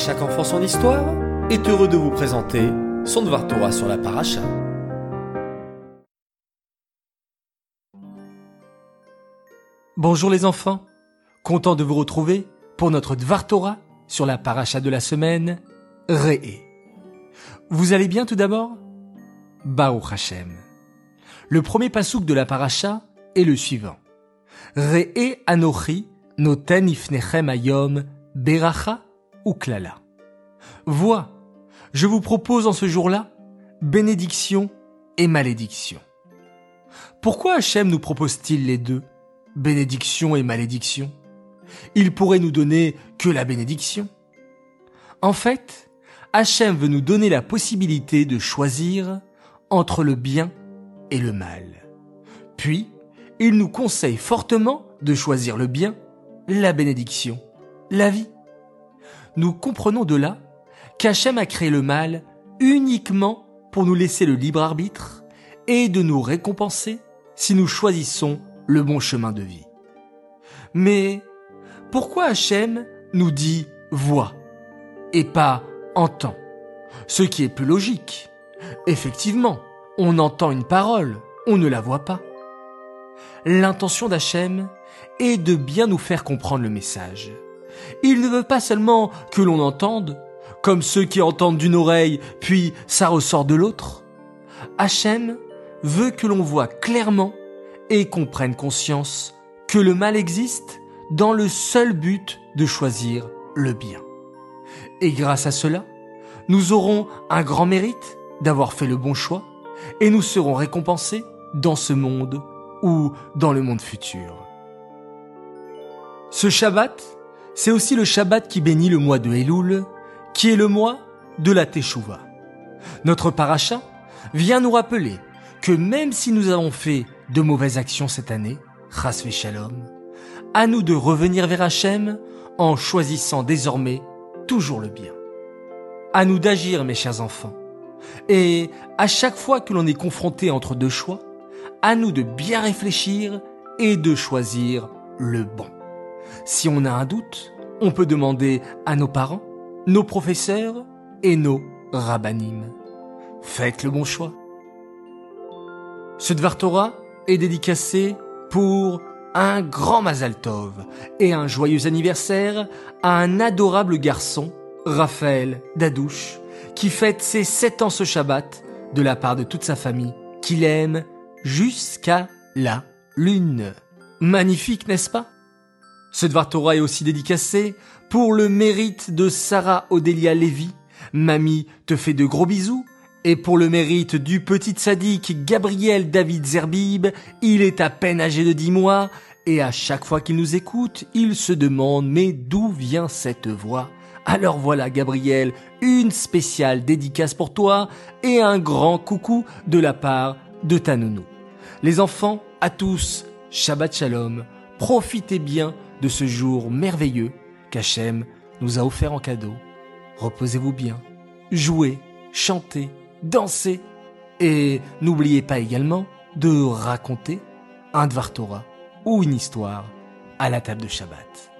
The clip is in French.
chaque enfant son histoire est heureux de vous présenter son Dvar Torah sur la paracha. Bonjour les enfants, content de vous retrouver pour notre Dvar Torah sur la paracha de la semaine, Re'e. Vous allez bien tout d'abord? Baruch Hashem. Le premier pasouk de la paracha est le suivant. Re'e anochi noten ifnechem ayom beracha ou klala. Vois, je vous propose en ce jour-là bénédiction et malédiction. Pourquoi Hachem nous propose-t-il les deux, bénédiction et malédiction? Il pourrait nous donner que la bénédiction. En fait, Hachem veut nous donner la possibilité de choisir entre le bien et le mal. Puis, il nous conseille fortement de choisir le bien, la bénédiction, la vie. Nous comprenons de là qu'Hachem a créé le mal uniquement pour nous laisser le libre arbitre et de nous récompenser si nous choisissons le bon chemin de vie. Mais pourquoi Hachem nous dit vois et pas entend Ce qui est plus logique. Effectivement, on entend une parole, on ne la voit pas. L'intention d'Hachem est de bien nous faire comprendre le message. Il ne veut pas seulement que l'on entende, comme ceux qui entendent d'une oreille, puis ça ressort de l'autre. Hachem veut que l'on voit clairement et qu'on prenne conscience que le mal existe dans le seul but de choisir le bien. Et grâce à cela, nous aurons un grand mérite d'avoir fait le bon choix et nous serons récompensés dans ce monde ou dans le monde futur. Ce Shabbat, c'est aussi le Shabbat qui bénit le mois de Elul, qui est le mois de la Teshuvah. Notre paracha vient nous rappeler que même si nous avons fait de mauvaises actions cette année, Chas Shalom, à nous de revenir vers Hachem en choisissant désormais toujours le bien. À nous d'agir, mes chers enfants. Et à chaque fois que l'on est confronté entre deux choix, à nous de bien réfléchir et de choisir le bon. Si on a un doute, on peut demander à nos parents, nos professeurs et nos rabbinim. Faites le bon choix. Ce Dvar Torah est dédicacé pour un grand Mazal Tov et un joyeux anniversaire à un adorable garçon, Raphaël Dadouche, qui fête ses sept ans ce Shabbat de la part de toute sa famille, qu'il aime jusqu'à la lune. Magnifique, n'est-ce pas? Ce Dvar Torah est aussi dédicacé pour le mérite de Sarah Odélia Lévy. Mamie te fait de gros bisous. Et pour le mérite du petit sadique Gabriel David Zerbib, il est à peine âgé de dix mois, et à chaque fois qu'il nous écoute, il se demande mais d'où vient cette voix? Alors voilà Gabriel, une spéciale dédicace pour toi et un grand coucou de la part de ta nounou. Les enfants, à tous, Shabbat Shalom, profitez bien de ce jour merveilleux qu'Hachem nous a offert en cadeau. Reposez-vous bien, jouez, chantez, dansez et n'oubliez pas également de raconter un Dvar Torah ou une histoire à la table de Shabbat.